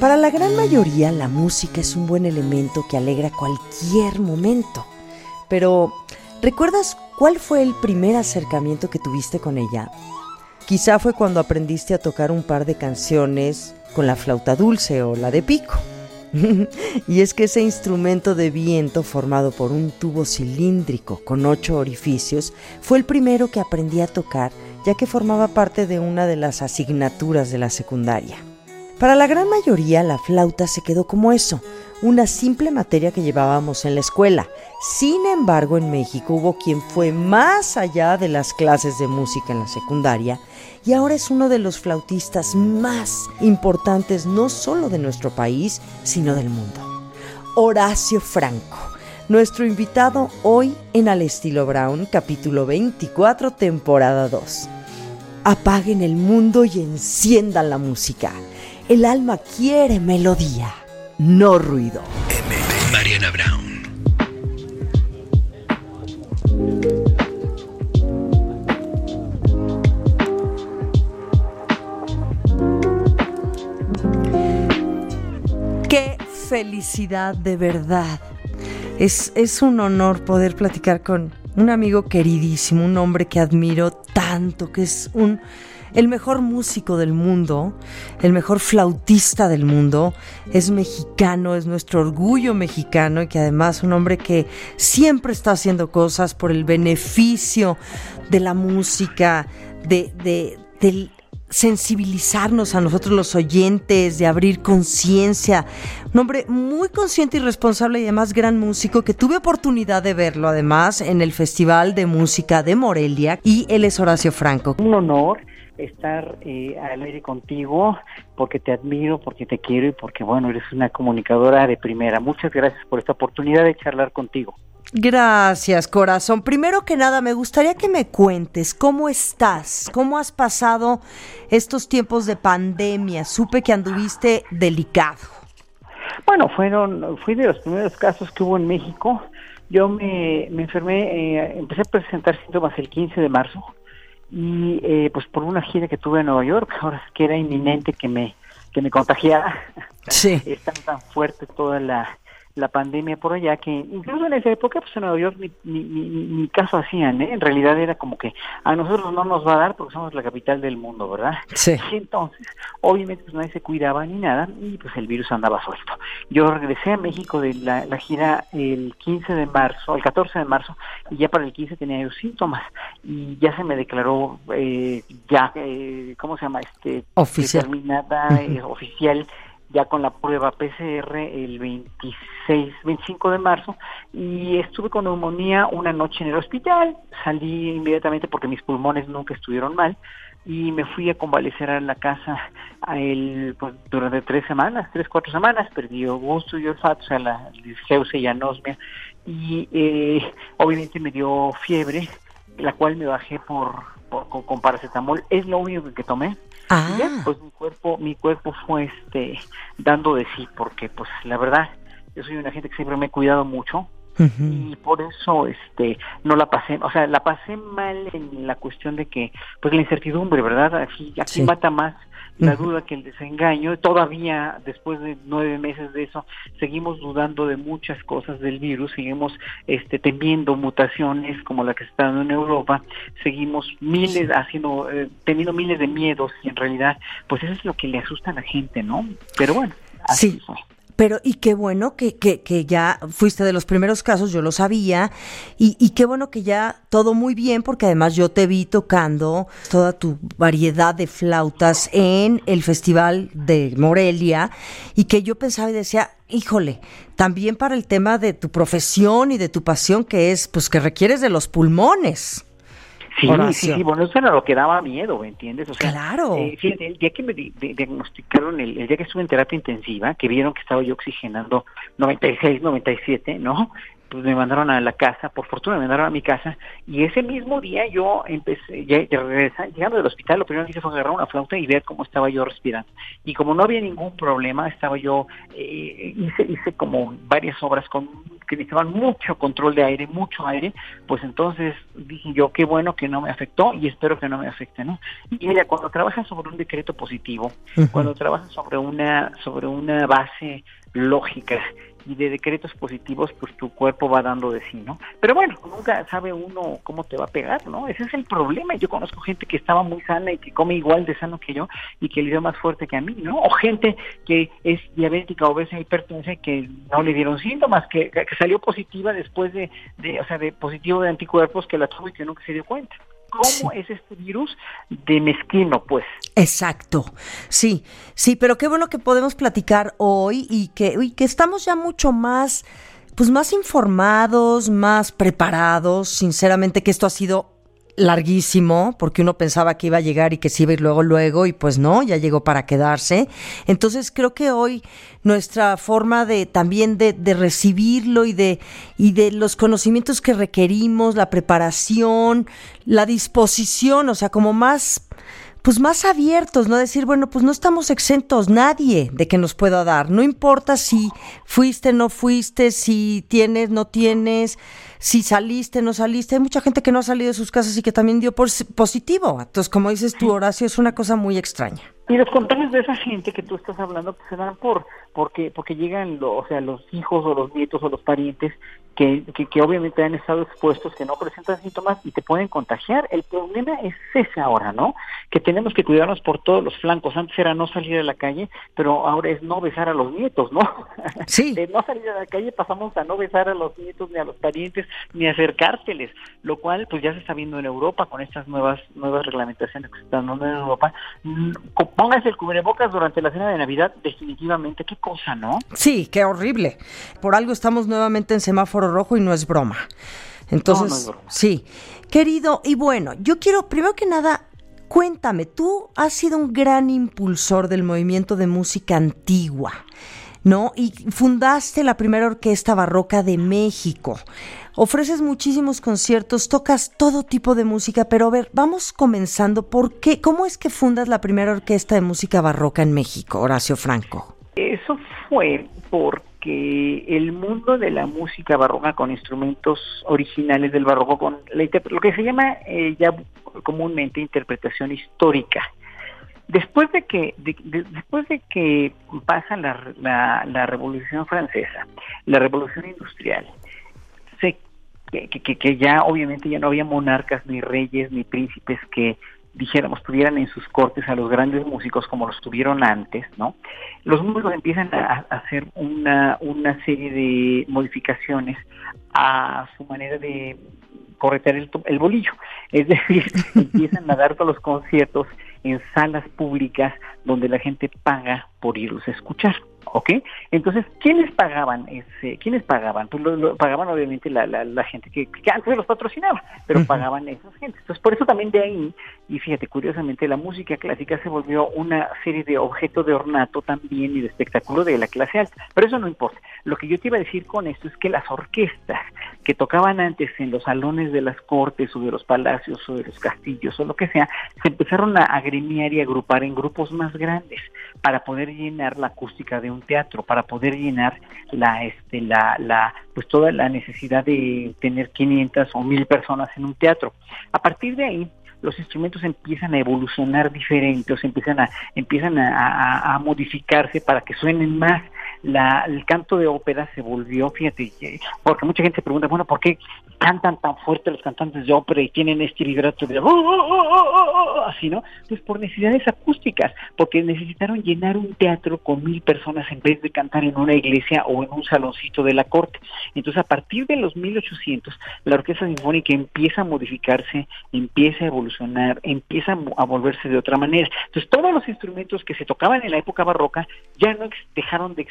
Para la gran mayoría la música es un buen elemento que alegra cualquier momento. Pero, ¿recuerdas cuál fue el primer acercamiento que tuviste con ella? Quizá fue cuando aprendiste a tocar un par de canciones con la flauta dulce o la de pico. y es que ese instrumento de viento formado por un tubo cilíndrico con ocho orificios fue el primero que aprendí a tocar ya que formaba parte de una de las asignaturas de la secundaria. Para la gran mayoría la flauta se quedó como eso, una simple materia que llevábamos en la escuela. Sin embargo, en México hubo quien fue más allá de las clases de música en la secundaria y ahora es uno de los flautistas más importantes no solo de nuestro país, sino del mundo. Horacio Franco, nuestro invitado hoy en Al Estilo Brown, capítulo 24, temporada 2. Apaguen el mundo y enciendan la música. El alma quiere melodía, no ruido. Mariana Brown. Qué felicidad de verdad. Es, es un honor poder platicar con un amigo queridísimo, un hombre que admiro tanto, que es un el mejor músico del mundo, el mejor flautista del mundo, es mexicano, es nuestro orgullo mexicano y que además un hombre que siempre está haciendo cosas por el beneficio de la música, de, de, del sensibilizarnos a nosotros los oyentes, de abrir conciencia. Un hombre muy consciente y responsable y además gran músico que tuve oportunidad de verlo además en el Festival de Música de Morelia y él es Horacio Franco. Un honor estar eh, al aire contigo porque te admiro, porque te quiero y porque bueno, eres una comunicadora de primera. Muchas gracias por esta oportunidad de charlar contigo. Gracias, corazón. Primero que nada, me gustaría que me cuentes cómo estás, cómo has pasado estos tiempos de pandemia. Supe que anduviste delicado. Bueno, fueron, fui de los primeros casos que hubo en México. Yo me, me enfermé, eh, empecé a presentar síntomas el 15 de marzo y eh, pues por una gira que tuve en Nueva York, ahora es que era inminente que me que me contagiara. Sí. Está tan fuerte toda la la pandemia por allá, que incluso en esa época, pues en Nueva York ni, ni, ni, ni, caso hacían, ¿eh? En realidad era como que a nosotros no nos va a dar porque somos la capital del mundo, ¿verdad? Sí. Y entonces, obviamente, pues nadie se cuidaba ni nada y pues el virus andaba suelto. Yo regresé a México de la, la gira el 15 de marzo, el 14 de marzo, y ya para el 15 tenía yo síntomas y ya se me declaró eh, ya, eh, ¿cómo se llama? este Oficial. Determinada, eh, oficial ya con la prueba PCR el 26, 25 de marzo y estuve con neumonía una noche en el hospital, salí inmediatamente porque mis pulmones nunca estuvieron mal y me fui a convalecer a la casa a el, pues, durante tres semanas, tres, cuatro semanas, perdí gusto y olfato, o sea, la disgeusia y anosmia y eh, obviamente me dio fiebre, la cual me bajé por, por con, con paracetamol, es lo único que tomé Ah. y ya, pues mi cuerpo, mi cuerpo fue este dando de sí, porque pues la verdad, yo soy una gente que siempre me he cuidado mucho y por eso este no la pasé, o sea, la pasé mal en la cuestión de que pues la incertidumbre, ¿verdad? Aquí, aquí Sí. mata más la duda que el desengaño. Todavía después de nueve meses de eso seguimos dudando de muchas cosas del virus, seguimos este temiendo mutaciones como la que está dando en Europa, seguimos miles haciendo eh, teniendo miles de miedos y en realidad pues eso es lo que le asusta a la gente, ¿no? Pero bueno, así Sí. fue. Pero, y qué bueno que, que, que ya fuiste de los primeros casos, yo lo sabía, y, y qué bueno que ya todo muy bien, porque además yo te vi tocando toda tu variedad de flautas en el Festival de Morelia, y que yo pensaba y decía, híjole, también para el tema de tu profesión y de tu pasión, que es, pues que requieres de los pulmones. Sí, sí, sí, bueno, eso era lo que daba miedo, ¿me entiendes? O sea, claro. Eh, el día que me diagnosticaron, el, día que estuve en terapia intensiva, que vieron que estaba yo oxigenando 96, 97, ¿no? pues me mandaron a la casa, por fortuna me mandaron a mi casa, y ese mismo día yo empecé, ya, llegando del hospital, lo primero que hice fue agarrar una flauta y ver cómo estaba yo respirando. Y como no había ningún problema, estaba yo, eh, hice, hice como varias obras con que necesitaban mucho control de aire, mucho aire, pues entonces dije yo, qué bueno que no me afectó y espero que no me afecte, ¿no? Y ella, cuando trabaja sobre un decreto positivo, cuando trabaja sobre una, sobre una base lógica y de decretos positivos, pues tu cuerpo va dando de sí, ¿no? Pero bueno, nunca sabe uno cómo te va a pegar, ¿no? Ese es el problema. Yo conozco gente que estaba muy sana y que come igual de sano que yo y que le dio más fuerte que a mí, ¿no? O gente que es diabética, obesa, hipertensa que no le dieron síntomas, que, que salió positiva después de, de, o sea, de positivo de anticuerpos que la tuvo y que nunca se dio cuenta cómo es este virus de mezquino, pues. Exacto, sí, sí, pero qué bueno que podemos platicar hoy y que, y que estamos ya mucho más, pues más informados, más preparados, sinceramente que esto ha sido larguísimo, porque uno pensaba que iba a llegar y que se iba a ir luego, luego, y pues no, ya llegó para quedarse. Entonces creo que hoy nuestra forma de también de, de recibirlo y de, y de los conocimientos que requerimos, la preparación, la disposición, o sea, como más pues más abiertos, no decir, bueno, pues no estamos exentos nadie de que nos pueda dar, no importa si fuiste, no fuiste, si tienes, no tienes, si saliste, no saliste, hay mucha gente que no ha salido de sus casas y que también dio positivo, entonces como dices tú, Horacio, es una cosa muy extraña. Y los contagios de esa gente que tú estás hablando pues, se dan por porque porque llegan o sea los hijos o los nietos o los parientes que, que, obviamente han estado expuestos, que no presentan síntomas y te pueden contagiar. El problema es ese ahora, ¿no? Que tenemos que cuidarnos por todos los flancos. Antes era no salir a la calle, pero ahora es no besar a los nietos, ¿no? Sí. De no salir a la calle pasamos a no besar a los nietos ni a los parientes ni acercárteles, lo cual pues ya se está viendo en Europa con estas nuevas nuevas reglamentaciones que se están dando en Europa. Mm, póngase el cubrebocas durante la cena de Navidad, definitivamente, qué cosa, ¿no? Sí, qué horrible. Por algo estamos nuevamente en semáforo rojo y no es broma. Entonces, sí. Querido, y bueno, yo quiero, primero que nada, cuéntame, tú has sido un gran impulsor del movimiento de música antigua, ¿no? Y fundaste la primera orquesta barroca de México. Ofreces muchísimos conciertos, tocas todo tipo de música, pero a ver, vamos comenzando. ¿Por qué? ¿Cómo es que fundas la primera orquesta de música barroca en México, Horacio Franco? Eso fue por que el mundo de la música barroca con instrumentos originales del barroco, con lo que se llama eh, ya comúnmente interpretación histórica, después de que después de que pasa la, la, revolución francesa la revolución industrial se que, que, que, ya obviamente ya no había monarcas ni reyes ni príncipes que dijéramos, tuvieran en sus cortes a los grandes músicos como los tuvieron antes, ¿no? Los músicos empiezan a, hacer una, una serie de modificaciones a su manera de corretear el, el bolillo. Es decir, empiezan a dar todos los conciertos en salas públicas donde la gente paga por irlos a escuchar. ¿Ok? Entonces, ¿quiénes pagaban ese, quiénes pagaban? Pues lo, pagaban obviamente la, la, gente que, que, antes los patrocinaba, pero pagaban esas gentes. Entonces, por eso también de ahí, y fíjate, curiosamente, la música clásica se volvió una serie de objeto de ornato también y de espectáculo de la clase alta, pero eso no importa. Lo que yo te iba a decir con esto es que las orquestas que tocaban antes en los salones de las cortes o de los palacios o de los castillos o lo que sea, se empezaron a agremiar y agrupar en grupos más grandes para poder llenar la acústica de un teatro, para poder llenar la, este, la, la, pues toda la necesidad de tener 500 o 1000 personas en un teatro. A partir de ahí, los instrumentos empiezan a evolucionar diferentes, empiezan a, empiezan a, a modificarse para que suenen más la, el canto de ópera se volvió, fíjate, porque mucha gente pregunta, bueno, ¿por qué cantan tan fuerte los cantantes de ópera y tienen este vibrato de oh, oh, oh, así, ¿no? Pues por necesidades acústicas, porque necesitaron llenar un teatro con mil personas en vez de cantar en una iglesia o en un saloncito de la corte. Entonces, a partir de los 1800, la orquesta sinfónica empieza a modificarse, empieza a evolucionar, empieza a volverse de otra manera. Entonces, todos los instrumentos que se tocaban en la época barroca ya no dejaron de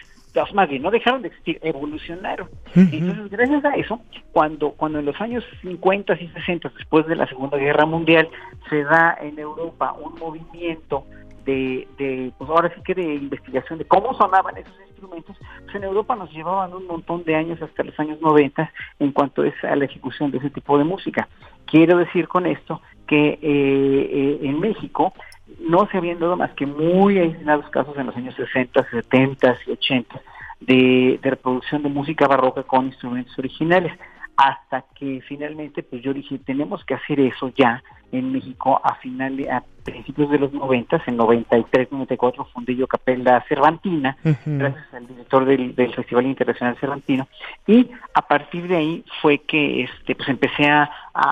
más bien, no dejaron de existir, evolucionaron. Entonces, gracias a eso, cuando, cuando en los años 50 y 60, después de la Segunda Guerra Mundial, se da en Europa un movimiento de, de, pues ahora sí que de investigación de cómo sonaban esos instrumentos, pues en Europa nos llevaban un montón de años hasta los años 90 en cuanto es a la ejecución de ese tipo de música. Quiero decir con esto que eh, eh, en México no se habían dado más que muy aislados casos en los años 60, 70 y 80 de, de reproducción de música barroca con instrumentos originales hasta que finalmente pues yo dije tenemos que hacer eso ya en México a finales a principios de los 90, en 93, 94 fundé yo Capella Cervantina, gracias al director del, Festival Internacional Cervantino, y a partir de ahí fue que este pues empecé a,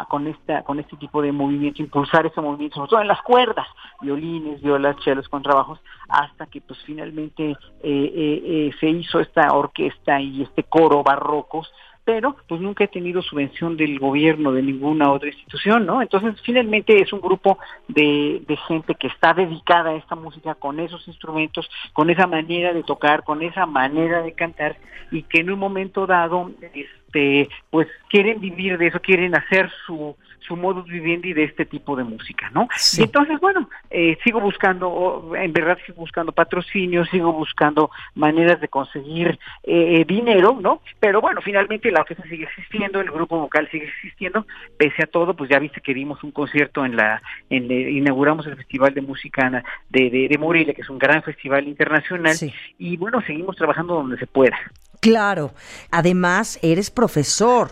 con esta con este tipo de movimiento impulsar ese movimiento, sobre todo en las cuerdas, violines, violas, chelos, contrabajos, hasta que pues finalmente eh, eh, eh, se hizo esta orquesta y este coro barrocos pero pues nunca he tenido subvención del gobierno de ninguna otra institución, ¿no? Entonces finalmente es un grupo de, de gente que está dedicada a esta música con esos instrumentos, con esa manera de tocar, con esa manera de cantar y que en un momento dado este pues quieren vivir de eso, quieren hacer su su modus vivendi de este tipo de música, ¿no? Y entonces, bueno, eh, sigo buscando, en verdad sigo buscando patrocinio, sigo buscando maneras de conseguir eh, eh, dinero, ¿no? Pero bueno, finalmente la orquesta sigue existiendo, el grupo vocal sigue existiendo, pese a todo, pues ya viste que dimos un concierto en la, en, inauguramos el Festival de Música de, de, de Morelia, que es un gran festival internacional, y bueno, seguimos trabajando donde se pueda. Claro, además eres profesor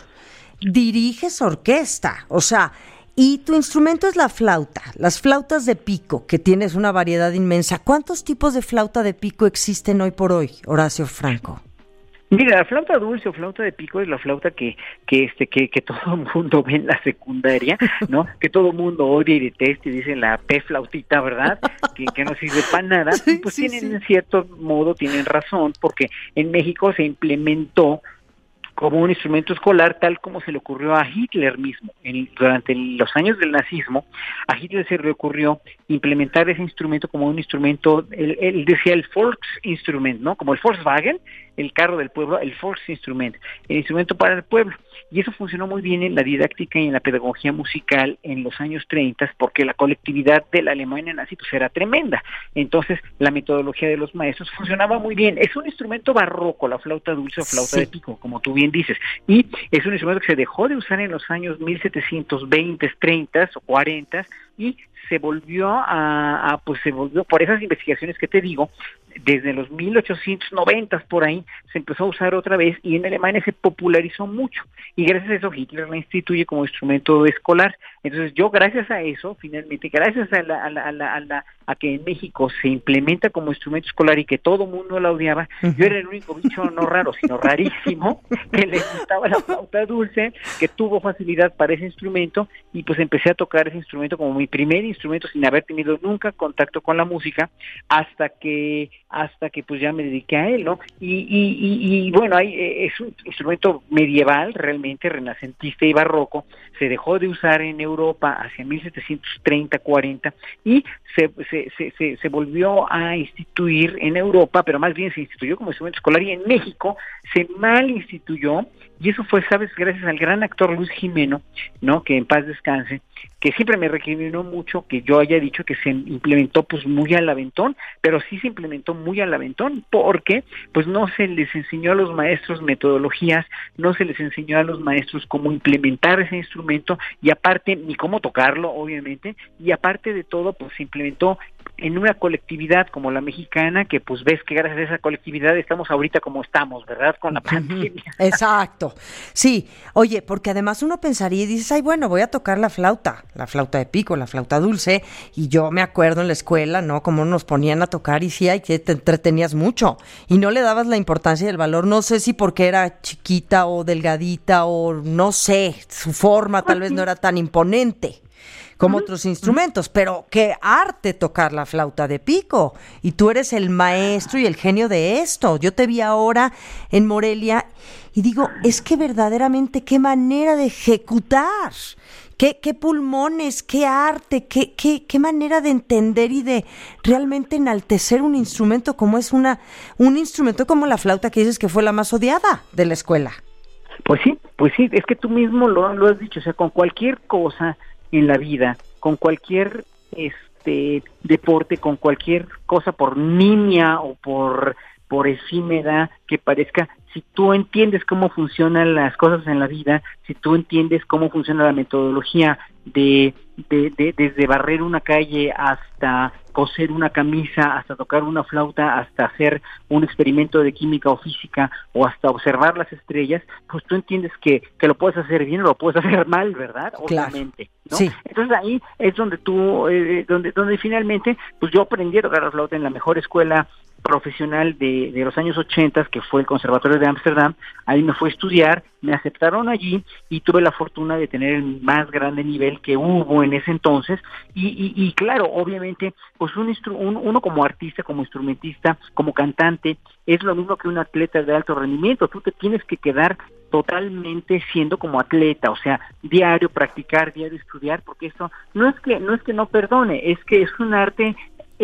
diriges orquesta, o sea, y tu instrumento es la flauta, las flautas de pico, que tienes una variedad inmensa. ¿Cuántos tipos de flauta de pico existen hoy por hoy, Horacio Franco? Mira, la flauta dulce o flauta de pico es la flauta que que este que, que todo el mundo ve en la secundaria, ¿no? que todo el mundo odia y detesta y dicen la P flautita, ¿verdad? Que, que no sirve para nada. pues tienen en cierto modo tienen razón porque en México se implementó como un instrumento escolar tal como se le ocurrió a Hitler mismo. En, durante los años del nazismo, a Hitler se le ocurrió implementar ese instrumento como un instrumento, él, él decía el Volksinstrument, ¿no? Como el Volkswagen, el carro del pueblo, el Volksinstrument, el instrumento para el pueblo. Y eso funcionó muy bien en la didáctica y en la pedagogía musical en los años 30 porque la colectividad de la Alemania nazi pues era tremenda. Entonces la metodología de los maestros funcionaba muy bien. Es un instrumento barroco, la flauta dulce o flauta de pico, como tú bien dices. Y es un instrumento que se dejó de usar en los años 1720, 30 o 40 y se volvió a, pues se volvió por esas investigaciones que te digo desde los 1890 por ahí se empezó a usar otra vez y en Alemania se popularizó mucho. Y gracias a eso Hitler la instituye como instrumento escolar. Entonces yo gracias a eso finalmente gracias a la, a la, a la, a, que en México se implementa como instrumento escolar y que todo mundo la odiaba yo era el único bicho no raro sino rarísimo que le gustaba la flauta dulce que tuvo facilidad para ese instrumento y pues empecé a tocar ese instrumento como mi primer instrumento sin haber tenido nunca contacto con la música hasta que hasta que pues ya me dediqué a él, ¿no? Y, y, bueno, hay, eh, es un instrumento medieval, realmente renacentista y barroco, se dejó de usar en Europa hacia 1730-40 y se, se, se, se, volvió a instituir en Europa, pero más bien se instituyó como instrumento escolar y en México se mal instituyó y eso fue, sabes, gracias al gran actor Luis Jimeno, ¿no? Que en paz descanse, que siempre me recriminó mucho que yo haya dicho que se implementó pues muy al aventón, pero sí se implementó muy al aventón, porque pues no se les enseñó a los maestros metodologías, no se les enseñó a los maestros cómo implementar ese instrumento y aparte ni cómo tocarlo, obviamente, y aparte de todo pues se implementó en una colectividad como la mexicana, que pues ves que gracias a esa colectividad estamos ahorita como estamos, ¿verdad? Con la pandemia. Exacto. Sí, oye, porque además uno pensaría y dices, ay, bueno, voy a tocar la flauta, la flauta de pico, la flauta dulce, y yo me acuerdo en la escuela, ¿no? Como nos ponían a tocar y sí, ay, que te entretenías mucho y no le dabas la importancia y el valor, no sé si porque era chiquita o delgadita o no sé, su forma tal vez no era tan imponente como otros instrumentos, pero qué arte tocar la flauta de pico. Y tú eres el maestro y el genio de esto. Yo te vi ahora en Morelia y digo, es que verdaderamente qué manera de ejecutar. qué, qué pulmones, qué arte, qué, qué, qué manera de entender y de realmente enaltecer un instrumento como es una, un instrumento como la flauta que dices que fue la más odiada de la escuela. Pues sí, pues sí, es que tú mismo lo, lo has dicho, o sea, con cualquier cosa en la vida, con cualquier este deporte, con cualquier cosa por niña o por por efímera que parezca, si tú entiendes cómo funcionan las cosas en la vida, si tú entiendes cómo funciona la metodología de, de, desde barrer una calle hasta coser una camisa, hasta tocar una flauta, hasta hacer un experimento de química o física o hasta observar las estrellas, pues tú entiendes que, que lo puedes hacer bien o lo puedes hacer mal, ¿verdad? Obviamente. ¿no? Entonces ahí es donde tú, eh, donde, donde finalmente, pues yo aprendí a tocar la flauta en la mejor escuela profesional de, de los años 80, que fue el Conservatorio de Ámsterdam, ahí me fue a estudiar, me aceptaron allí y tuve la fortuna de tener el más grande nivel que hubo en ese entonces. Y, y, claro, obviamente, pues un, un, uno como artista, como instrumentista, como cantante, es lo mismo que un atleta de alto rendimiento, tú te tienes que quedar totalmente siendo como atleta, o sea, diario practicar, diario estudiar, porque esto no es que no es que no perdone, es que es un arte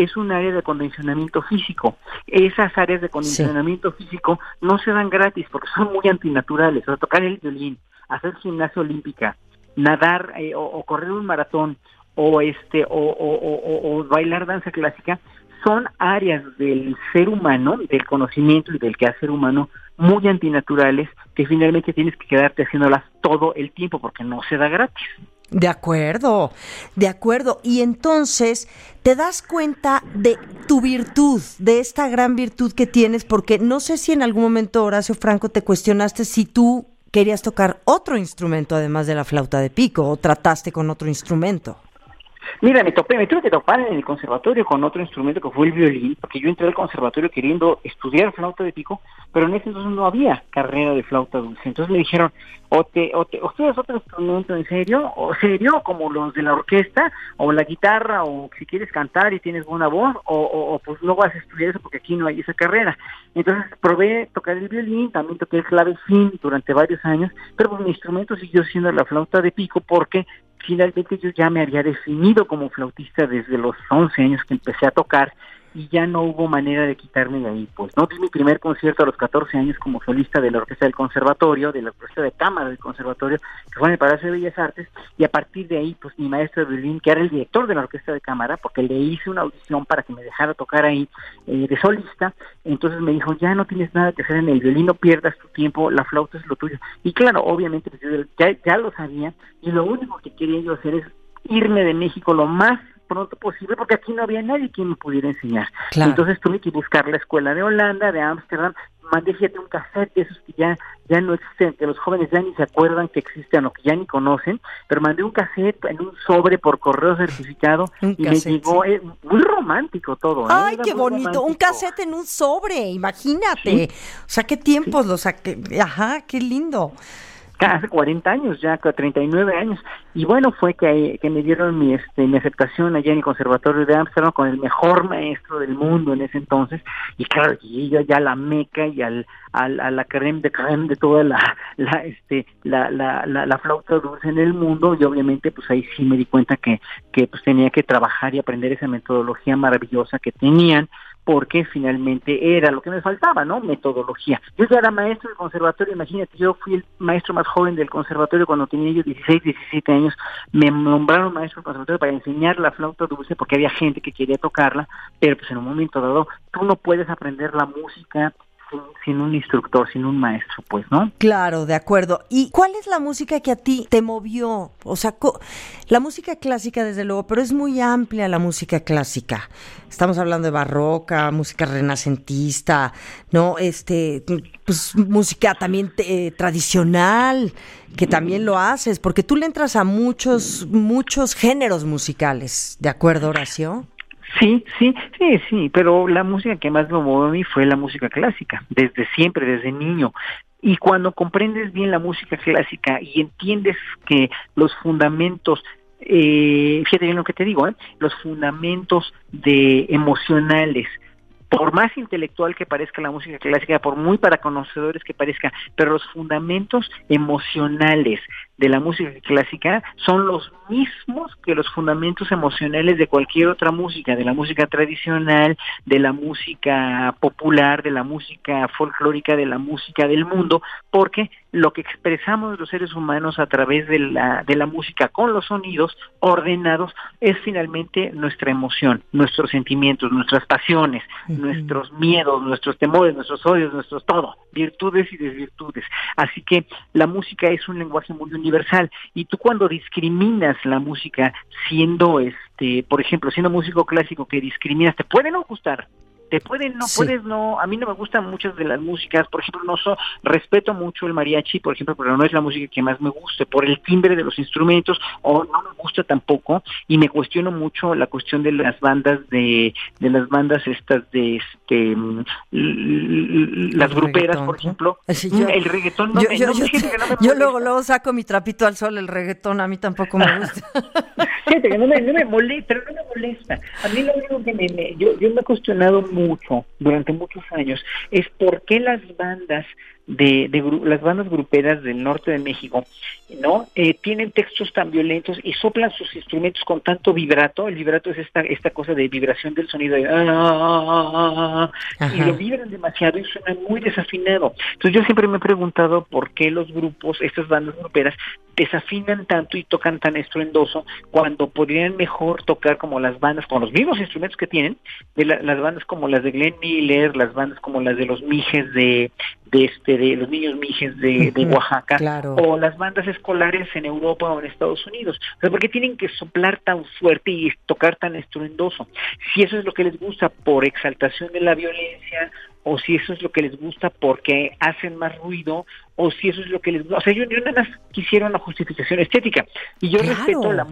es un área de condicionamiento físico. Esas áreas de condicionamiento físico no se dan gratis porque son muy antinaturales. O sea, tocar el violín, hacer gimnasia olímpica, nadar eh, o, correr un maratón o este o, o, bailar danza clásica son áreas del ser humano, del conocimiento y del quehacer humano muy antinaturales que finalmente tienes que quedarte haciéndolas todo el tiempo porque no se da gratis. De acuerdo, de acuerdo. Y entonces te das cuenta de tu virtud, de esta gran virtud que tienes, porque no sé si en algún momento, Horacio Franco, te cuestionaste si tú querías tocar otro instrumento además de la flauta de pico o trataste con otro instrumento. Mira, me topé, me tuve que topar en el conservatorio con otro instrumento que fue el violín, porque yo entré al conservatorio queriendo estudiar flauta de pico, pero en ese entonces no había carrera de flauta dulce. Entonces me dijeron, o te, o te otro instrumento en serio, o serio, como los de la orquesta, o la guitarra, o si quieres cantar y tienes buena voz, o, o, pues no vas a estudiar eso porque aquí no hay esa carrera. Entonces probé tocar el violín, también toqué el clavecín durante varios años, pero pues mi instrumento siguió siendo la flauta de pico porque finalmente yo ya me había definido como flautista desde los 11 años que empecé a tocar y ya no hubo manera de quitarme de ahí. Pues no di mi primer concierto a los 14 años como solista de la Orquesta del Conservatorio, de la Orquesta de Cámara del Conservatorio, que fue en el Palacio de Bellas Artes, y a partir de ahí, pues mi maestro de violín, que era el director de la Orquesta de Cámara, porque le hice una audición para que me dejara tocar ahí eh, de solista, entonces me dijo, ya no tienes nada que hacer en el violín, no pierdas tu tiempo, la flauta es lo tuyo. Y claro, obviamente pues, ya, ya lo sabía, y lo único que quería yo hacer es irme de México lo más pronto posible porque aquí no había nadie quien me pudiera enseñar. Entonces tuve que buscar la escuela de Holanda, de Ámsterdam, mandé fíjate un cassette de esos que ya, ya no existen, que los jóvenes ya ni se acuerdan que existen o que ya ni conocen, pero mandé un cassette en un sobre por correo certificado y me llegó eh, muy romántico todo. ¿eh? Ay, qué bonito, un cassette en un sobre, imagínate. O sea, qué tiempos lo saqué, ajá, qué lindo hace 40 años, ya 39 años. Y bueno, fue que, que me dieron mi, este, mi aceptación allá en el Conservatorio de Ámsterdam con el mejor maestro del mundo en ese entonces. Y claro, y yo ya la meca y al, al, a la creme de creme de toda la, la, este, la, la, la, la flauta dulce en el mundo. Y obviamente, pues ahí sí me di cuenta que, que pues tenía que trabajar y aprender esa metodología maravillosa que tenían porque finalmente era lo que me faltaba, ¿no? Metodología. Yo ya era maestro del conservatorio, imagínate, yo fui el maestro más joven del conservatorio cuando tenía yo 16, 17 años, me nombraron maestro del conservatorio para enseñar la flauta dulce porque había gente que quería tocarla, pero pues en un momento dado tú no puedes aprender la música sin, un instructor, sin un maestro, pues, ¿no? Claro, de acuerdo. ¿Y cuál es la música que a ti te movió? O sea, la música clásica, desde luego, pero es muy amplia la música clásica. Estamos hablando de barroca, música renacentista, ¿no? Este, pues música también eh, tradicional, que también lo haces, porque tú le entras a muchos, muchos géneros musicales, ¿de acuerdo, Horacio? Sí, sí, sí, sí, pero la música que más me movió a mí fue la música clásica, desde siempre, desde niño. Y cuando comprendes bien la música clásica y entiendes que los fundamentos, eh, fíjate bien lo que te digo, ¿eh? los fundamentos de emocionales, por más intelectual que parezca la música clásica, por muy para conocedores que parezca, pero los fundamentos emocionales de la música clásica son los mismos que los fundamentos emocionales de cualquier otra música, de la música tradicional, de la música popular, de la música folclórica, de la música del mundo, porque lo que expresamos los seres humanos a través de la, de la música con los sonidos ordenados es finalmente nuestra emoción, nuestros sentimientos, nuestras pasiones, nuestros miedos, nuestros temores, nuestros odios, nuestros todo, virtudes y desvirtudes. Así que la música es un lenguaje muy universal. Y tú cuando discriminas la música siendo este, por ejemplo, siendo músico clásico que discriminas, te puede no gustar, te pueden, no puedes, no, a mí no me gustan muchas de las músicas, por ejemplo, no so, respeto mucho el mariachi, por ejemplo, pero no es la música que más me guste, por el timbre de los instrumentos, o no me gusta tampoco, y me cuestiono mucho la cuestión de las bandas de, de las bandas estas de este mm, las gruperas, por ejemplo, mm, el reggaetón no, yo, yo, yo, luego, luego saco mi trapito al sol, el reggaetón a mí tampoco me gusta. No me, no me molesta, no me molesta. A mí lo único que me, yo, yo me he cuestionado mucho durante muchos años es por qué las bandas de, de las bandas gruperas del norte de México, ¿no? Eh, tienen textos tan violentos y soplan sus instrumentos con tanto vibrato. El vibrato es esta esta cosa de vibración del sonido de, ah, ah, ah, y lo vibran demasiado y suena muy desafinado. Entonces yo siempre me he preguntado por qué los grupos, estas bandas gruperas, desafinan tanto y tocan tan estruendoso cuando podrían mejor tocar como las bandas con los mismos instrumentos que tienen, de las bandas como las de Glenn Miller, las bandas como las de los Mijes de, de este de los niños mijes de, Oaxaca o las bandas escolares en Europa o en Estados Unidos. O sea, porque tienen que soplar tan fuerte y tocar tan estruendoso? Si eso es lo que les gusta por exaltación de la violencia o si eso es lo que les gusta porque hacen más ruido o si eso es lo que les gusta. O sea, yo, yo nada más quisiera una justificación estética y yo respeto la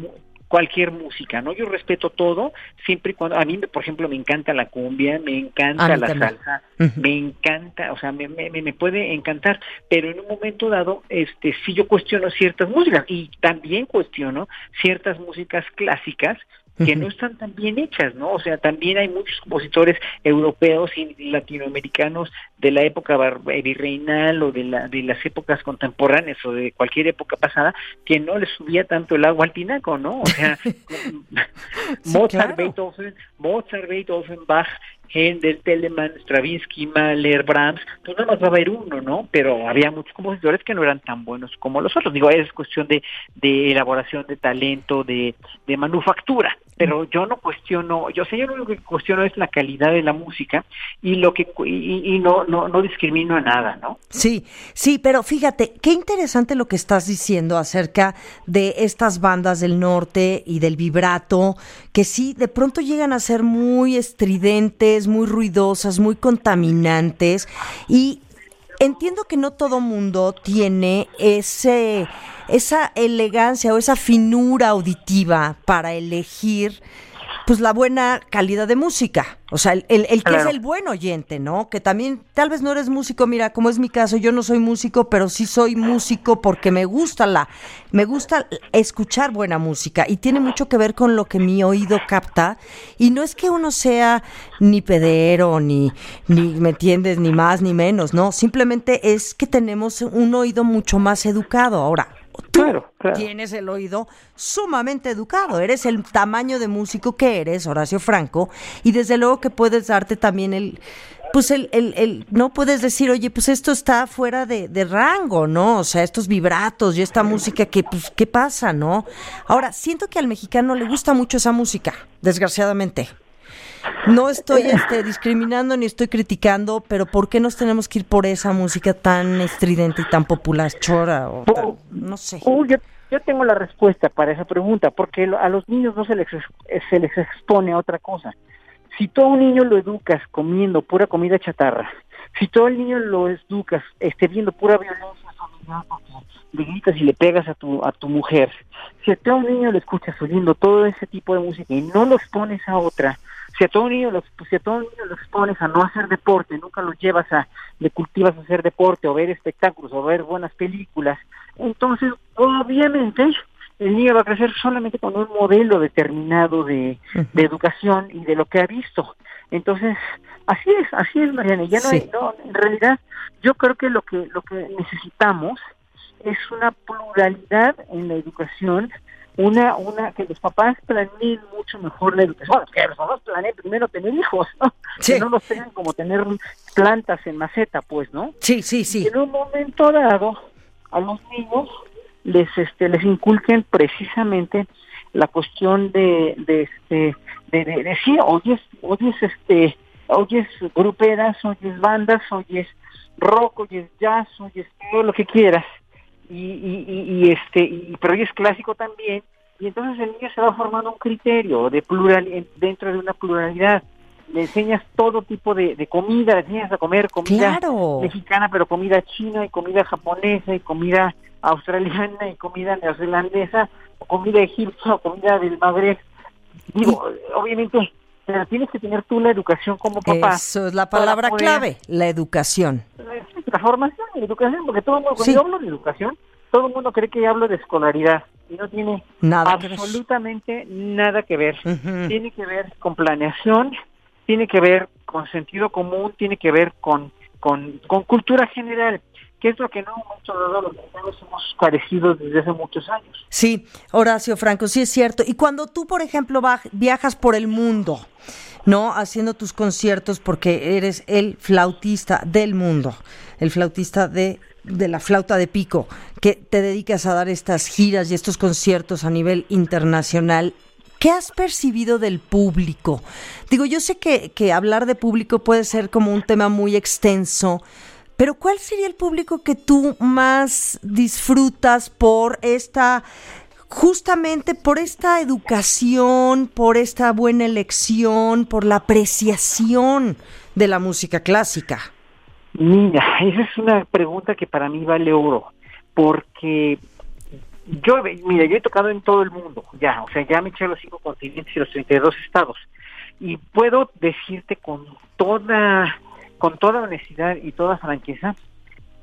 cualquier música, ¿no? Yo respeto todo, siempre y cuando, a mí, por ejemplo, me encanta la cumbia, me encanta la salsa, me encanta, o sea, me, me, me, puede encantar, pero en un momento dado, este, sí yo cuestiono ciertas músicas y también cuestiono ciertas músicas clásicas que no están tan bien hechas, ¿no? O sea, también hay muchos compositores europeos y latinoamericanos de la época virreinal o de, la, de las épocas contemporáneas o de cualquier época pasada que no les subía tanto el agua al tinaco, ¿no? O sea, Mozart, Beethoven, Mozart, Beethoven, Bach, Händel, Telemann, Stravinsky, Mahler, Brahms, pues nada más va a haber uno, ¿no? Pero había muchos compositores que no eran tan buenos como los otros. Digo, es cuestión de, de elaboración de talento, de, de manufactura pero yo no cuestiono, yo sé, yo lo que cuestiono es la calidad de la música y lo que y, no, no no discrimino a nada, ¿no? Sí, sí, pero fíjate, qué interesante lo que estás diciendo acerca de estas bandas del norte y del vibrato, que sí, de pronto llegan a ser muy estridentes, muy ruidosas, muy contaminantes y entiendo que no todo mundo tiene ese esa elegancia o esa finura auditiva para elegir pues la buena calidad de música. O sea, el, el, que es el buen oyente, ¿no? Que también, tal vez no eres músico, mira, como es mi caso, yo no soy músico, pero sí soy músico porque me gusta la, me gusta escuchar buena música y tiene mucho que ver con lo que mi oído capta. Y no es que uno sea ni pedero, ni, ni, ¿me entiendes? Ni más ni menos, ¿no? Simplemente es que tenemos un oído mucho más educado. Ahora, claro, tienes el oído sumamente educado, eres el tamaño de músico que eres, Horacio Franco, y desde luego que puedes darte también el, pues el, el, el no puedes decir, oye, pues esto está fuera de, de, rango, ¿no? O sea, estos vibratos y esta música que, pues, ¿qué pasa, no? Ahora, siento que al mexicano le gusta mucho esa música, desgraciadamente. No estoy este, discriminando ni estoy criticando, pero ¿por qué nos tenemos que ir por esa música tan estridente y tan popular, chora? O no sé. yo, tengo la respuesta para esa pregunta, porque a los niños no se les, se les expone a otra cosa. Si todo un niño lo educas comiendo pura comida chatarra, si todo el niño lo educas este, viendo pura violencia familiar, le gritas y le pegas a tu, a tu mujer, si a todo niño lo escuchas oyendo todo ese tipo de música y no lo expones a otra, si a todo niño los, si a todo niño los expones a no hacer deporte, nunca los llevas a, le cultivas a hacer deporte o ver espectáculos o ver buenas películas, entonces obviamente el niño va a crecer solamente con un modelo determinado de, de educación y de lo que ha visto. Entonces, así es, así es, Mariana. Ya no hay, no, en realidad, yo creo que lo que lo que necesitamos es una pluralidad en la educación, una, una, que los papás planeen mucho mejor la educación. Bueno, que los papás planeen primero tener hijos, ¿no? Que no los tengan como tener plantas en maceta, pues, ¿no? Sí, sí, sí. en un momento dado, a los niños les, este, les inculquen precisamente la cuestión de, de este, de, de, de sí, oyes, oyes, este, oyes gruperas, oyes bandas, oyes rock, oyes jazz, oyes todo lo que quieras, y, y, y, este, y, pero oyes clásico también, y entonces el niño se va formando un criterio de plural, dentro de una pluralidad. Le enseñas todo tipo de, de comida, le enseñas a comer comida mexicana, pero comida china y comida japonesa y comida australiana y comida neozelandesa, o comida egipcia o comida del Magreb. Digo, obviamente pero tienes que tener tú la educación como papá. Eso es la palabra clave, la educación. La formación, la educación, porque todo el mundo, cuando yo hablo de educación, todo el mundo cree que hablo de escolaridad y no tiene nada absolutamente nada que ver. Tiene que ver con planeación, tiene que ver con sentido común, tiene que ver con, con, con cultura general que es lo que no muchos de los mexicanos hemos carecido desde hace muchos años. Sí, Horacio Franco, sí es cierto. Y cuando tú, por ejemplo, viajas por el mundo, ¿no? Haciendo tus conciertos porque eres el flautista del mundo, el flautista de, de la flauta de pico, que te dedicas a dar estas giras y estos conciertos a nivel internacional. ¿Qué has percibido del público? Digo, yo sé que, que hablar de público puede ser como un tema muy extenso, pero ¿cuál sería el público que tú más disfrutas por esta, justamente por esta educación, por esta buena elección, por la apreciación de la música clásica? Mira, esa es una pregunta que para mí vale oro, porque yo, mira, yo he tocado en todo el mundo, ya, o sea, ya me eché los cinco continentes y los 32 estados, y puedo decirte con toda con toda honestidad y toda franqueza,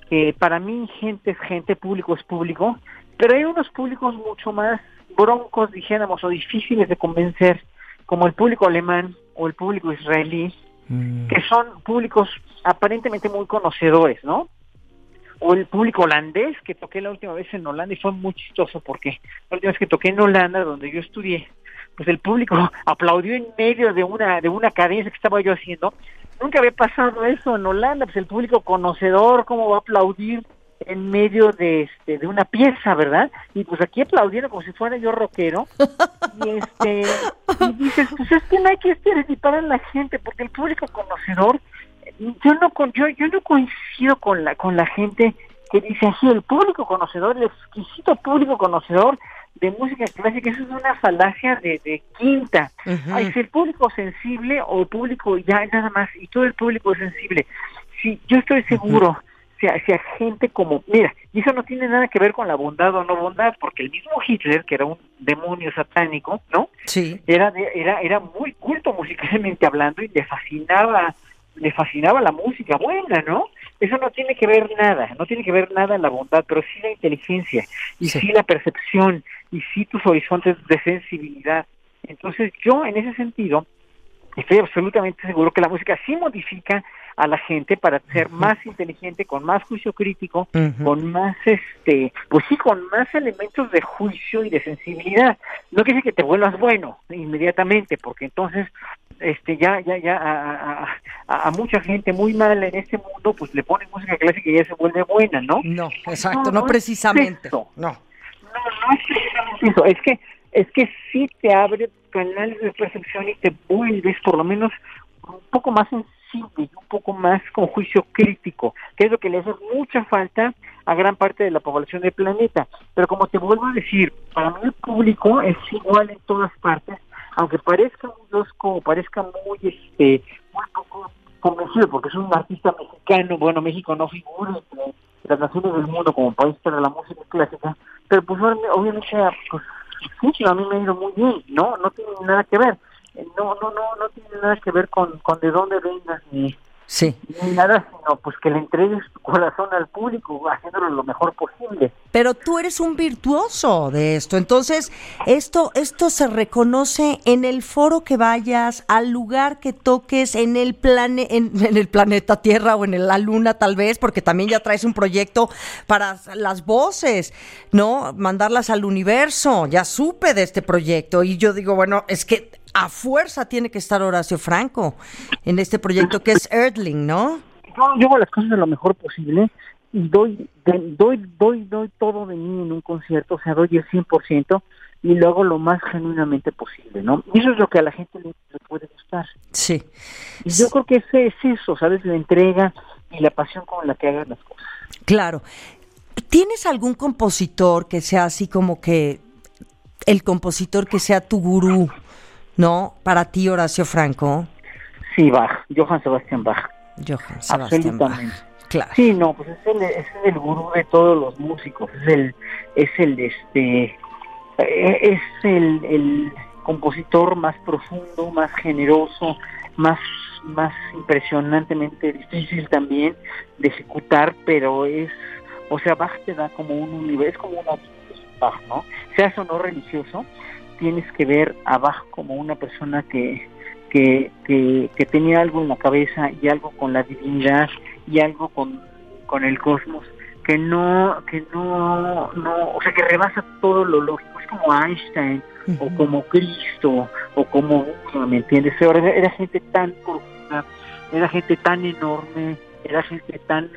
que para mí gente es gente, público es público, pero hay unos públicos mucho más broncos, dijéramos, o difíciles de convencer, como el público alemán o el público israelí, mm. que son públicos aparentemente muy conocedores, ¿no? O el público holandés, que toqué la última vez en Holanda y fue muy chistoso porque la última vez que toqué en Holanda, donde yo estudié, pues el público aplaudió en medio de una de una cadencia que estaba yo haciendo nunca había pasado eso en Holanda, pues el público conocedor, cómo va a aplaudir en medio de este de una pieza, ¿verdad? Y pues aquí aplaudieron como si fuera yo rockero. Y este y dices, pues es que no hay que estereotipar a la gente porque el público conocedor yo no yo yo no coincido con la con la gente que dice así, el público conocedor, el exquisito público conocedor de música clásica, eso es una falacia de, de quinta. Hay el público sensible o el público ya nada más, y todo el público es sensible. Sí, yo estoy seguro, si, a, gente como, mira, y eso no tiene nada que ver con la bondad o no bondad, porque el mismo Hitler, que era un demonio satánico, ¿no? Sí. Era, era, era muy culto musicalmente hablando y le fascinaba, le fascinaba la música buena, ¿no? Eso no tiene que ver nada, no tiene que ver nada la bondad, pero sí la inteligencia y sí la percepción y sí tus horizontes de sensibilidad. Entonces yo en ese sentido estoy absolutamente seguro que la música sí modifica a la gente para ser más inteligente, con más juicio crítico, con más, este, pues sí, con más elementos de juicio y de sensibilidad. No quiere decir que te vuelvas bueno inmediatamente, porque entonces, este, ya, ya, ya, a, a, a, mucha gente muy mala en este mundo, pues le ponen música clásica y ya se vuelve buena, ¿no? No, exacto, no, precisamente. no no, es precisamente eso, es que, es que sí te abre canales de percepción y te vuelves por lo menos un poco más sensible un poco más con juicio crítico, que es lo que le hace mucha falta a gran parte de la población del planeta. Pero como te vuelvo a decir, para mí el público es igual en todas partes, aunque parezca muy losco, parezca muy, este, muy poco convencido, porque es un artista mexicano, bueno, México no figura entre las naciones del mundo como país para la música clásica, pero pues obviamente pues, a mí me ha ido muy bien, ¿no? No tiene nada que ver. No, no, no, no tiene nada que ver con, con de dónde vengas ni, Sí. Ni nada, sino pues que le entregues tu corazón al público, haciéndolo lo mejor posible. Pero tú eres un virtuoso de esto, entonces esto esto se reconoce en el foro que vayas, al lugar que toques, en el plane, en, el planeta Tierra o en la Luna tal vez, porque también ya traes un proyecto para las voces, ¿no? Mandarlas al universo. Ya supe de este proyecto y yo digo, bueno, es que a fuerza tiene que estar Horacio Franco en este proyecto que es Earthling, ¿no? Yo hago las cosas de lo mejor posible y doy, doy, doy, doy todo de mí en un concierto, o sea, doy el 100% y lo hago lo más genuinamente posible, ¿no? Y eso es lo que a la gente le, puede gustar. Sí. Y yo creo que ese es eso, ¿sabes? La entrega y la pasión con la que hagas las cosas. Claro. ¿Tienes algún compositor que sea así como que el compositor que sea tu gurú, ¿no? Para ti, Horacio Franco. Sí, Bach, Johann Sebastian Bach. Johann Sebastian Bach. Claro. Sí, no, pues es el, es el gurú de todos los músicos, es el, es el, este, eh, es el, el compositor más profundo, más generoso, más, más impresionantemente difícil también de ejecutar, pero es, o sea, Bach te da como un universo, es como una Bach, ¿no? Sea eso no religioso, tienes que ver a Bach como una persona que, que, que, tenía algo en la cabeza y algo con la divinidad y algo con, con el cosmos que no, que no, no, o sea, que rebasa todo lo lógico, es como Einstein o como Cristo o como ¿me entiendes? Era, era gente tan profunda, era gente tan enorme, era gente tan,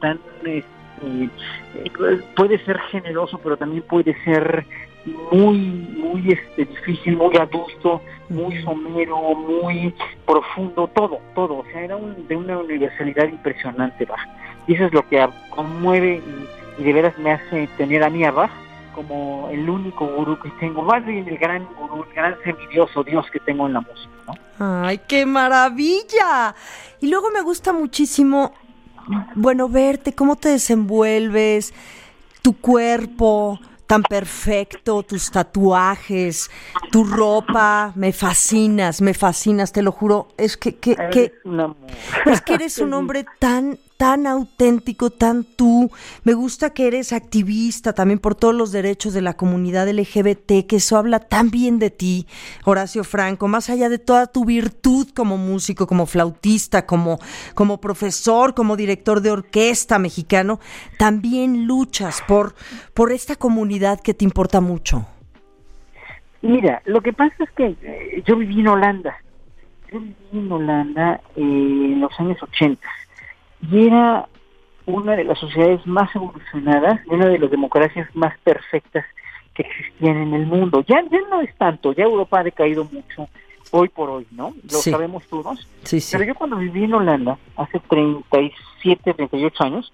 tan, este, eh, puede ser generoso, pero también puede ser muy, muy este, difícil, muy adusto, muy somero, muy profundo, todo, todo. O sea, era de una universalidad impresionante, Bach. Y eso es lo que conmueve y, de veras me hace tener a mí a Bach como el único gurú que tengo, más bien el gran gurú, el gran semidioso Dios que tengo en la música, ¿no? ¡Ay, qué maravilla! Y luego me gusta muchísimo, bueno, verte, cómo te desenvuelves, tu cuerpo, tan perfecto, tus tatuajes, tu ropa, me fascinas, me fascinas, te lo juro, es que, que, que es que eres un hombre tan tan auténtico, tan tú. Me gusta que eres activista también por todos los derechos de la comunidad LGBT, que eso habla tan bien de ti, Horacio Franco, más allá de toda tu virtud como músico, como flautista, como, como profesor, como director de orquesta mexicano, también luchas por, por esta comunidad que te importa mucho. Mira, lo que pasa es que eh, yo viví en Holanda. Yo viví en Holanda eh, en los años 80 y era una de las sociedades más evolucionadas, una de las democracias más perfectas que existían en el mundo. Ya, ya no es tanto, ya Europa ha decaído mucho hoy por hoy, ¿no? Lo sabemos todos. Sí, sí. Pero yo cuando viví en Holanda, hace 37, 38 años,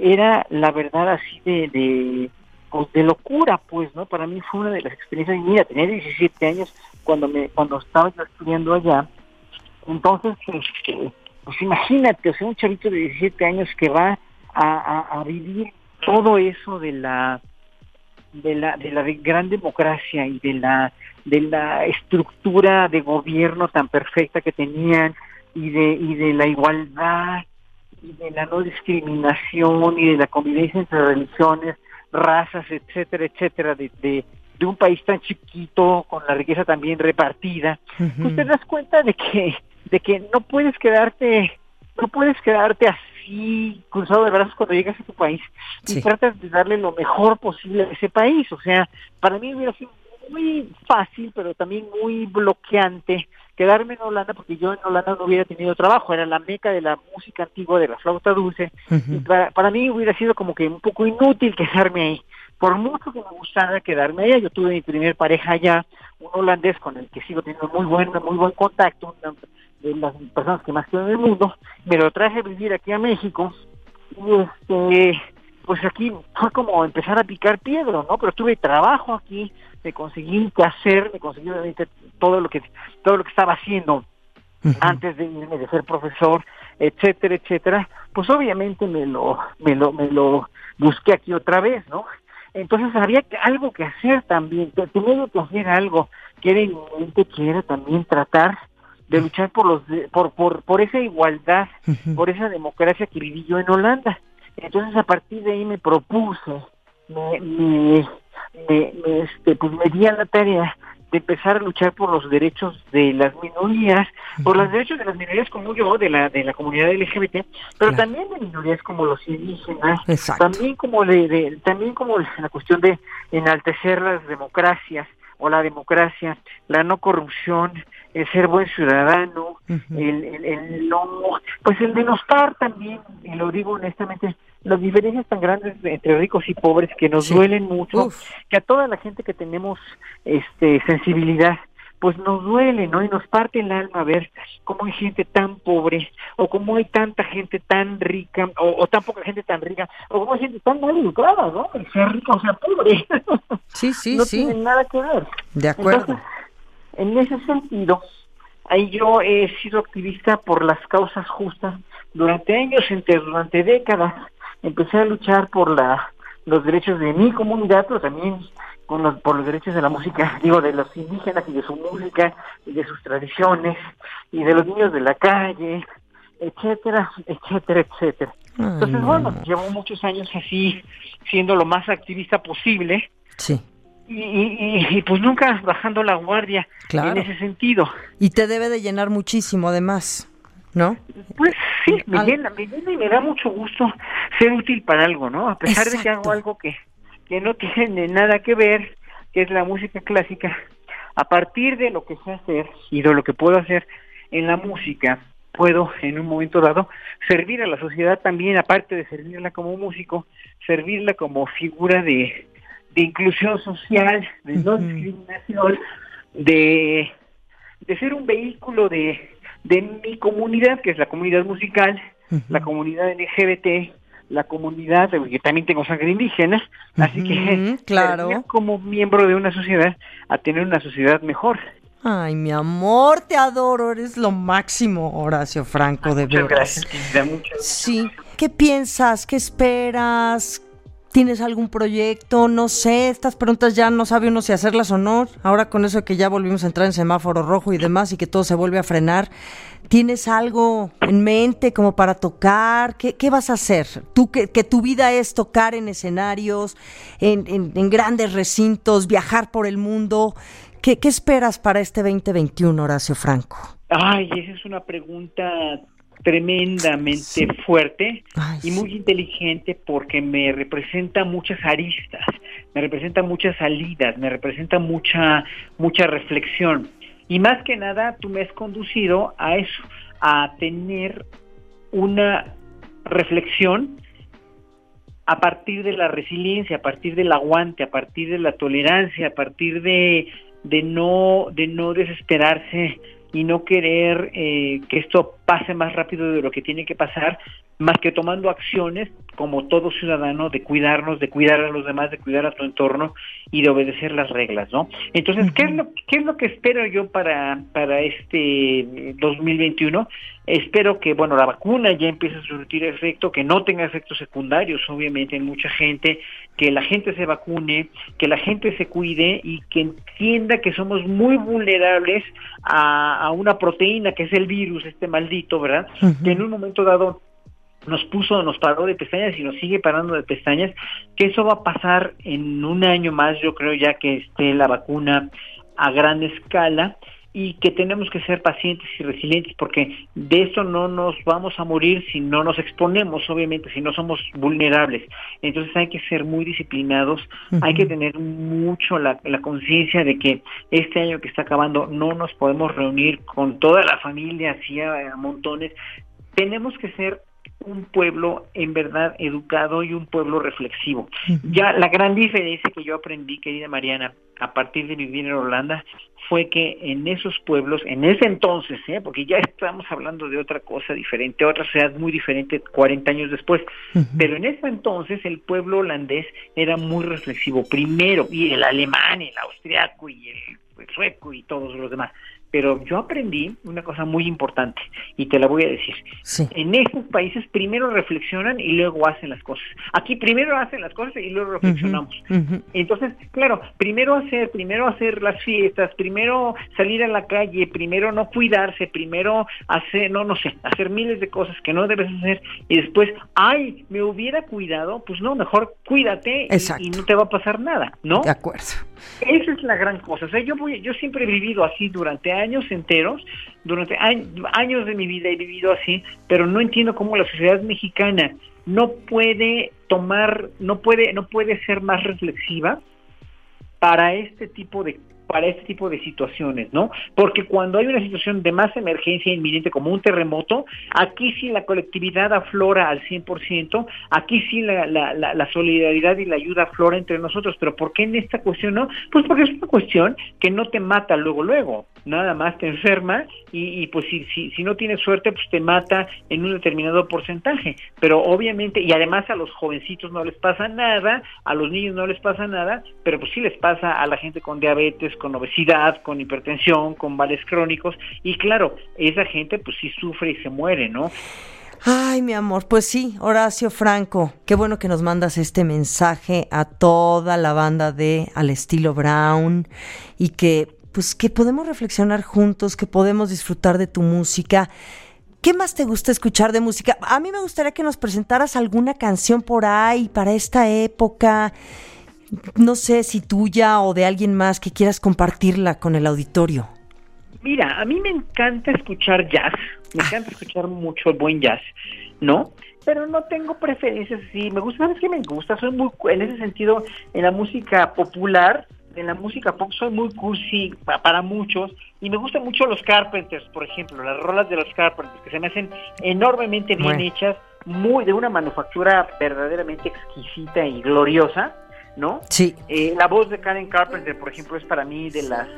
era la verdad así de, de, pues de locura, pues, ¿no? Para mí fue una de las experiencias, mira, tenía 17 años cuando me cuando estaba yo estudiando allá, entonces, este, pues imagínate, o sea, un chavito de 17 años que va a, vivir todo eso de la de la de la gran democracia y de la de la estructura de gobierno tan perfecta que tenían y de y de la igualdad y de la no discriminación y de la convivencia entre religiones, razas, etcétera, etcétera, de, de, un país tan chiquito con la riqueza también repartida, pues te das cuenta de que de que no puedes quedarte, no puedes quedarte así cruzado de brazos cuando llegas a tu país y tratas de darle lo mejor posible a ese país. O sea, para mí hubiera sido muy fácil, pero también muy bloqueante quedarme en Holanda porque yo en Holanda no hubiera tenido trabajo, era la meca de la música antigua, de la flauta dulce, y para, para, mí hubiera sido como que un poco inútil quedarme ahí. Por mucho que me gustara quedarme allá, yo tuve mi primer pareja allá, un holandés con el que sigo teniendo muy buen, muy buen contacto, de las personas que más quiero en el mundo, me lo traje a vivir aquí a México y este pues aquí fue como empezar a picar piedra, ¿no? Pero tuve trabajo aquí, me conseguí que hacer, me conseguí todo lo que todo lo que estaba haciendo antes de irme de ser profesor, etcétera, etcétera, pues obviamente me lo me lo me lo busqué aquí otra vez, ¿no? Entonces había algo que hacer también, tenía que hacer algo que era que era también tratar de luchar por los por, por por esa igualdad, por esa democracia que viví yo en Holanda. Entonces a partir de ahí me propuse, me, me, me, este, pues me di a la tarea de empezar a luchar por los derechos de las minorías, por los derechos de las minorías como yo, de la de la comunidad LGBT, pero también de minorías como los indígenas, también como de, también como la cuestión de enaltecer las democracias o la democracia, la no corrupción, el ser buen ciudadano, el, el, el, no, pues el denostar también, y lo digo honestamente, las diferencias tan grandes entre ricos y pobres que nos duelen mucho, que a toda la gente que tenemos este sensibilidad pues nos duele, ¿no? Y nos parte el alma ver cómo hay gente tan pobre, o cómo hay tanta gente tan rica, o, tan poca gente tan rica, o cómo hay gente tan mal educada, ¿no? El ser rico o sea pobre. Sí, sí, no sí. No tiene nada que ver. De acuerdo. en ese sentido, ahí yo he sido activista por las causas justas durante años, durante décadas, empecé a luchar por la los derechos de mi comunidad, pero también con los, por los derechos de la música, digo, de los indígenas y de su música y de sus tradiciones y de los niños de la calle, etcétera, etcétera, etcétera. Entonces, bueno, llevo muchos años así, siendo lo más activista posible. Sí. Y, y, pues nunca bajando la guardia en ese sentido. Y te debe de llenar muchísimo, además. ¿no? Pues sí, me llena, me llena y me da mucho gusto ser útil para algo, ¿no? A pesar de que hago algo que, que no tiene nada que ver, que es la música clásica, a partir de lo que sé hacer y de lo que puedo hacer en la música, puedo en un momento dado servir a la sociedad también, aparte de servirla como músico, servirla como figura de, de inclusión social, de no discriminación, de, de ser un vehículo de de mi comunidad, que es la comunidad musical, la comunidad LGBT, la comunidad, que también tengo sangre indígena, así que claro. como miembro de una sociedad a tener una sociedad mejor. Ay, mi amor, te adoro, eres lo máximo, Horacio Franco, de verdad. Gracias, muchas Sí, ¿qué piensas? ¿Qué esperas? ¿Tienes algún proyecto? No sé, estas preguntas ya no sabe uno si hacerlas o no. Ahora con eso que ya volvimos a entrar en semáforo rojo y demás y que todo se vuelve a frenar, ¿tienes algo en mente como para tocar? ¿Qué, vas a hacer? Tú que, que, tu vida es tocar en escenarios, en, en, grandes recintos, viajar por el mundo. ¿Qué, ¿Qué esperas para este 2021, Horacio Franco? Ay, esa es una pregunta tremendamente fuerte y muy inteligente porque me representa muchas aristas, me representa muchas salidas, me representa mucha mucha reflexión. Y más que nada tú me has conducido a eso, a tener una reflexión a partir de la resiliencia, a partir del aguante, a partir de la tolerancia, a partir de, de no de no desesperarse y no querer eh, que esto pase más rápido de lo que tiene que pasar, más que tomando acciones como todo ciudadano de cuidarnos, de cuidar a los demás, de cuidar a tu entorno y de obedecer las reglas, ¿no? Entonces, ¿qué es lo qué es lo que espero yo para para este 2021? Espero que, bueno, la vacuna ya empiece a surtir efecto, que no tenga efectos secundarios, obviamente, en mucha gente, que la gente se vacune, que la gente se cuide y que entienda que somos muy vulnerables a, a una proteína que es el virus, este maldito, ¿verdad? Que en un momento dado nos puso, nos paró de pestañas y nos sigue parando de pestañas, que eso va a pasar en un año más, yo creo ya que esté la vacuna a gran escala y que tenemos que ser pacientes y resilientes porque de eso no nos vamos a morir si no nos exponemos, obviamente, si no somos vulnerables. Entonces hay que ser muy disciplinados, hay que tener mucho la, la conciencia de que este año que está acabando no nos podemos reunir con toda la familia así a montones. Tenemos que ser un pueblo en verdad educado y un pueblo reflexivo. Ya la gran diferencia que yo aprendí, querida Mariana, a partir de vivir en Holanda, fue que en esos pueblos, en ese entonces, ¿eh? porque ya estamos hablando de otra cosa diferente, otra ciudad muy diferente 40 años después, pero en ese entonces el pueblo holandés era muy reflexivo, primero, y el alemán, el austriaco y el sueco y todos los demás, pero yo aprendí una cosa muy importante y te la voy a decir. En estos países primero reflexionan y luego hacen las cosas. Aquí primero hacen las cosas y luego reflexionamos. Entonces, claro, primero hacer, primero hacer las fiestas, primero salir a la calle, primero no cuidarse, primero hacer, no, no sé, hacer miles de cosas que no debes hacer y después, ay, me hubiera cuidado, pues no, mejor cuídate y, y, no te va a pasar nada, ¿no? De acuerdo. Esa es la gran cosa. O sea, yo voy, yo siempre he vivido así durante años enteros, durante años de mi vida he vivido así, pero no entiendo cómo la sociedad mexicana no puede tomar, no puede, no puede ser más reflexiva para este tipo de para este tipo de situaciones, ¿no? Porque cuando hay una situación de más emergencia inminente como un terremoto, aquí sí la colectividad aflora al 100%, aquí sí la, la, la, solidaridad y la ayuda aflora entre nosotros, pero ¿por qué en esta cuestión no? Pues porque es una cuestión que no te mata luego, luego, nada más te enferma y, pues si, si, si no tienes suerte, pues te mata en un determinado porcentaje, pero obviamente, y además a los jovencitos no les pasa nada, a los niños no les pasa nada, pero pues sí les pasa a la gente con diabetes, con obesidad, con hipertensión, con males crónicos y claro, esa gente pues sí sufre y se muere, ¿no? Ay, mi amor, pues sí, Horacio Franco, qué bueno que nos mandas este mensaje a toda la banda de Al estilo Brown y que pues que podemos reflexionar juntos, que podemos disfrutar de tu música. ¿Qué más te gusta escuchar de música? A mí me gustaría que nos presentaras alguna canción por ahí para esta época no sé si tuya o de alguien más que quieras compartirla con el auditorio. Mira, a mí me encanta escuchar jazz, me encanta escuchar mucho buen jazz, ¿no? Pero no tengo preferencias así, me gusta, ¿sabes qué me gusta? Soy muy, en ese sentido, en la música popular, en la música pop soy muy cursi para muchos y me gustan mucho los Carpenters, por ejemplo, las rolas de los Carpenters que se me hacen enormemente bien hechas, muy de una manufactura verdaderamente exquisita y gloriosa ¿no? Sí. Eh, la voz de Karen Carpenter, por ejemplo, es para mí de las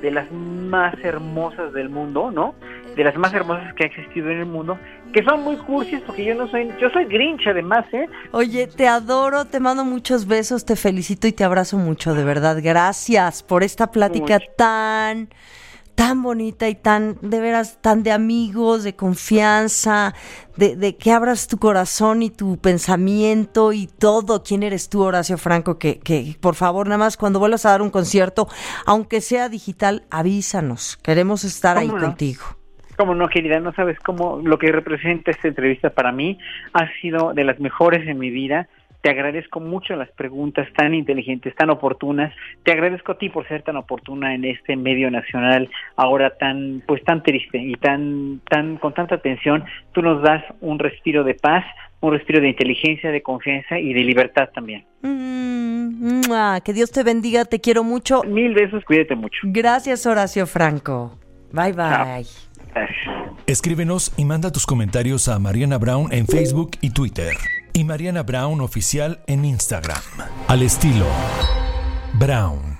de las más hermosas del mundo, ¿no? De las más hermosas que ha existido en el mundo, que son muy cursis porque yo no soy, yo soy Grinch además, ¿eh? Oye, te adoro, te mando muchos besos, te felicito y te abrazo mucho, de verdad. Gracias por esta plática tan tan bonita y tan, de veras, tan de amigos, de confianza, de, de, que abras tu corazón y tu pensamiento y todo. ¿Quién eres tú, Horacio Franco? Que, que por favor, nada más cuando vuelvas a dar un concierto, aunque sea digital, avísanos. Queremos estar ahí contigo. Cómo no, querida, no sabes cómo lo que representa esta entrevista para mí ha sido de las mejores en mi vida te agradezco mucho las preguntas tan inteligentes, tan oportunas. Te agradezco a ti por ser tan oportuna en este medio nacional, ahora tan, pues tan triste y tan, tan, con tanta atención. Tú nos das un respiro de paz, un respiro de inteligencia, de confianza y de libertad también. Mm, que Dios te bendiga, te quiero mucho. Mil besos, cuídate mucho. Gracias, Horacio Franco. Bye bye. Escríbenos y manda tus comentarios a Mariana Brown en Facebook y Twitter y Mariana Brown Oficial en Instagram. Al estilo Brown.